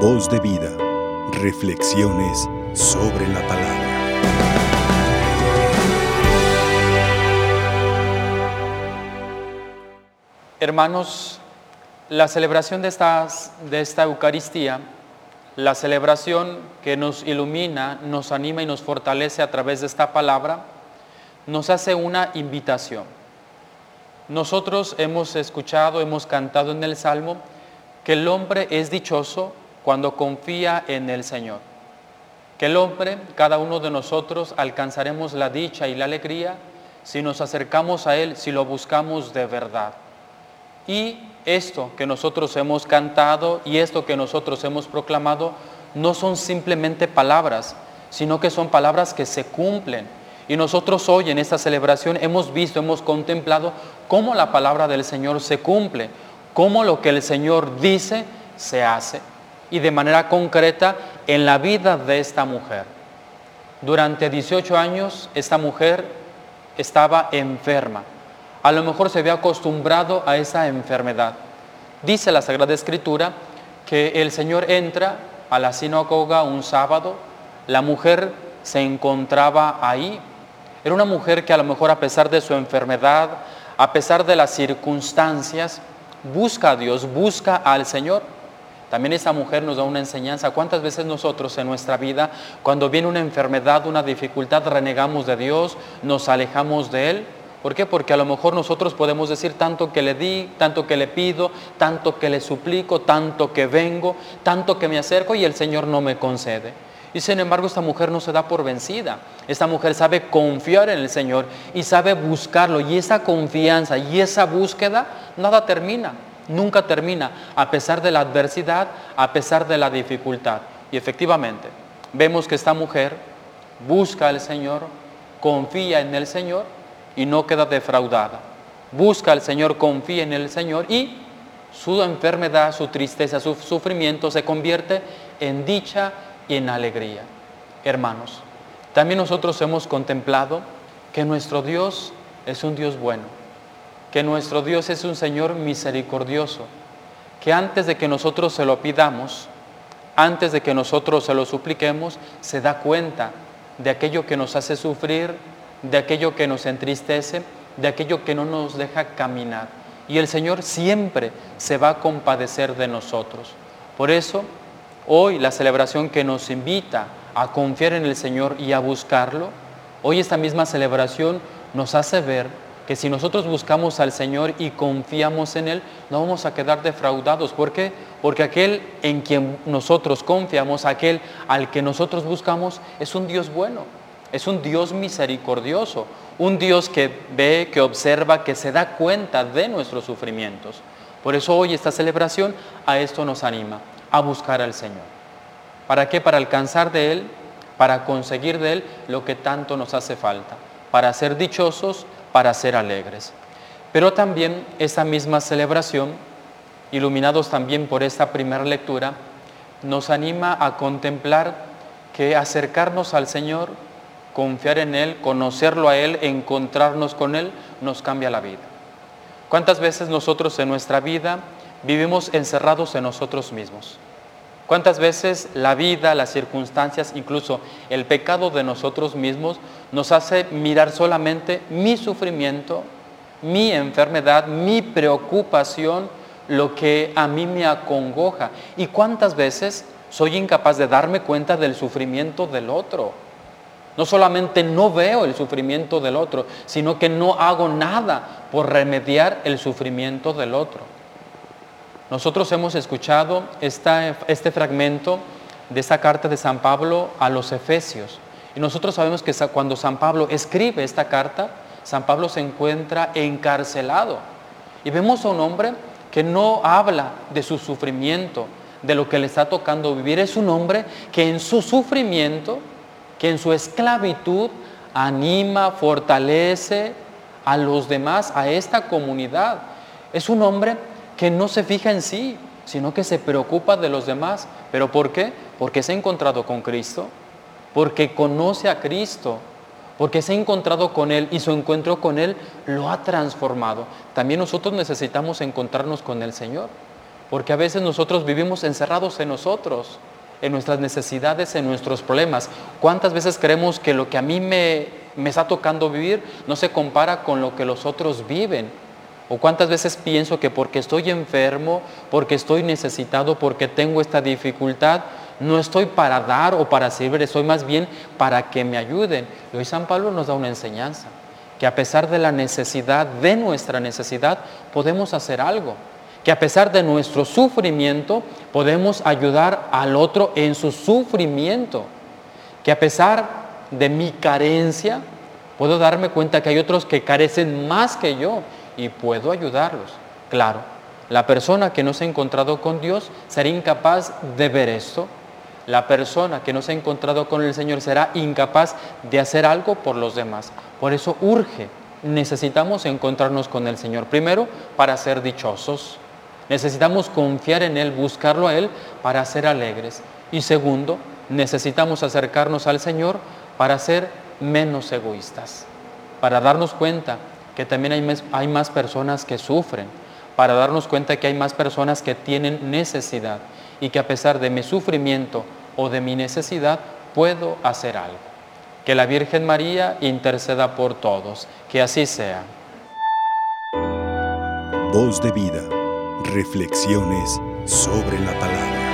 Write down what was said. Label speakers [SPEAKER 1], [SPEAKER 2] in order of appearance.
[SPEAKER 1] Voz de vida. Reflexiones sobre la palabra.
[SPEAKER 2] Hermanos, la celebración de, de esta Eucaristía, la celebración que nos ilumina, nos anima y nos fortalece a través de esta palabra, nos hace una invitación. Nosotros hemos escuchado, hemos cantado en el Salmo que el hombre es dichoso cuando confía en el Señor. Que el hombre, cada uno de nosotros, alcanzaremos la dicha y la alegría si nos acercamos a Él, si lo buscamos de verdad. Y esto que nosotros hemos cantado y esto que nosotros hemos proclamado no son simplemente palabras, sino que son palabras que se cumplen. Y nosotros hoy en esta celebración hemos visto, hemos contemplado cómo la palabra del Señor se cumple, cómo lo que el Señor dice se hace y de manera concreta en la vida de esta mujer. Durante 18 años esta mujer estaba enferma. A lo mejor se había acostumbrado a esa enfermedad. Dice la Sagrada Escritura que el Señor entra a la sinagoga un sábado, la mujer se encontraba ahí. Era una mujer que a lo mejor a pesar de su enfermedad, a pesar de las circunstancias, busca a Dios, busca al Señor. También esa mujer nos da una enseñanza. ¿Cuántas veces nosotros en nuestra vida, cuando viene una enfermedad, una dificultad, renegamos de Dios, nos alejamos de Él? ¿Por qué? Porque a lo mejor nosotros podemos decir tanto que le di, tanto que le pido, tanto que le suplico, tanto que vengo, tanto que me acerco y el Señor no me concede. Y sin embargo esta mujer no se da por vencida. Esta mujer sabe confiar en el Señor y sabe buscarlo. Y esa confianza y esa búsqueda nada termina nunca termina, a pesar de la adversidad, a pesar de la dificultad. Y efectivamente, vemos que esta mujer busca al Señor, confía en el Señor y no queda defraudada. Busca al Señor, confía en el Señor y su enfermedad, su tristeza, su sufrimiento se convierte en dicha y en alegría. Hermanos, también nosotros hemos contemplado que nuestro Dios es un Dios bueno que nuestro Dios es un Señor misericordioso, que antes de que nosotros se lo pidamos, antes de que nosotros se lo supliquemos, se da cuenta de aquello que nos hace sufrir, de aquello que nos entristece, de aquello que no nos deja caminar. Y el Señor siempre se va a compadecer de nosotros. Por eso, hoy la celebración que nos invita a confiar en el Señor y a buscarlo, hoy esta misma celebración nos hace ver que si nosotros buscamos al Señor y confiamos en Él, no vamos a quedar defraudados. ¿Por qué? Porque aquel en quien nosotros confiamos, aquel al que nosotros buscamos, es un Dios bueno, es un Dios misericordioso, un Dios que ve, que observa, que se da cuenta de nuestros sufrimientos. Por eso hoy esta celebración a esto nos anima, a buscar al Señor. ¿Para qué? Para alcanzar de Él, para conseguir de Él lo que tanto nos hace falta, para ser dichosos para ser alegres. Pero también esa misma celebración, iluminados también por esta primera lectura, nos anima a contemplar que acercarnos al Señor, confiar en Él, conocerlo a Él, encontrarnos con Él, nos cambia la vida. ¿Cuántas veces nosotros en nuestra vida vivimos encerrados en nosotros mismos? ¿Cuántas veces la vida, las circunstancias, incluso el pecado de nosotros mismos nos hace mirar solamente mi sufrimiento, mi enfermedad, mi preocupación, lo que a mí me acongoja? ¿Y cuántas veces soy incapaz de darme cuenta del sufrimiento del otro? No solamente no veo el sufrimiento del otro, sino que no hago nada por remediar el sufrimiento del otro. Nosotros hemos escuchado este fragmento de esta carta de San Pablo a los Efesios. Y nosotros sabemos que cuando San Pablo escribe esta carta, San Pablo se encuentra encarcelado. Y vemos a un hombre que no habla de su sufrimiento, de lo que le está tocando vivir. Es un hombre que en su sufrimiento, que en su esclavitud, anima, fortalece a los demás, a esta comunidad. Es un hombre que no se fija en sí, sino que se preocupa de los demás. ¿Pero por qué? Porque se ha encontrado con Cristo, porque conoce a Cristo, porque se ha encontrado con Él y su encuentro con Él lo ha transformado. También nosotros necesitamos encontrarnos con el Señor. porque a veces nosotros vivimos encerrados en nosotros, en nuestras necesidades, en nuestros problemas. ¿Cuántas veces creemos que lo que a mí me, me está tocando vivir no se compara con lo que los otros viven? ¿O cuántas veces pienso que porque estoy enfermo, porque estoy necesitado, porque tengo esta dificultad, no estoy para dar o para servir, estoy más bien para que me ayuden? Y hoy San Pablo nos da una enseñanza, que a pesar de la necesidad, de nuestra necesidad, podemos hacer algo. Que a pesar de nuestro sufrimiento podemos ayudar al otro en su sufrimiento, que a pesar de mi carencia puedo darme cuenta que hay otros que carecen más que yo y puedo ayudarlos. Claro, la persona que no se ha encontrado con Dios será incapaz de ver esto. La persona que no se ha encontrado con el Señor será incapaz de hacer algo por los demás. Por eso urge, necesitamos encontrarnos con el Señor. Primero, para ser dichosos. Necesitamos confiar en Él, buscarlo a Él para ser alegres. Y segundo, necesitamos acercarnos al Señor para ser menos egoístas, para darnos cuenta que también hay más, hay más personas que sufren, para darnos cuenta que hay más personas que tienen necesidad y que a pesar de mi sufrimiento o de mi necesidad puedo hacer algo. Que la Virgen María interceda por todos, que así sea.
[SPEAKER 1] Voz de vida. Reflexiones sobre la palabra.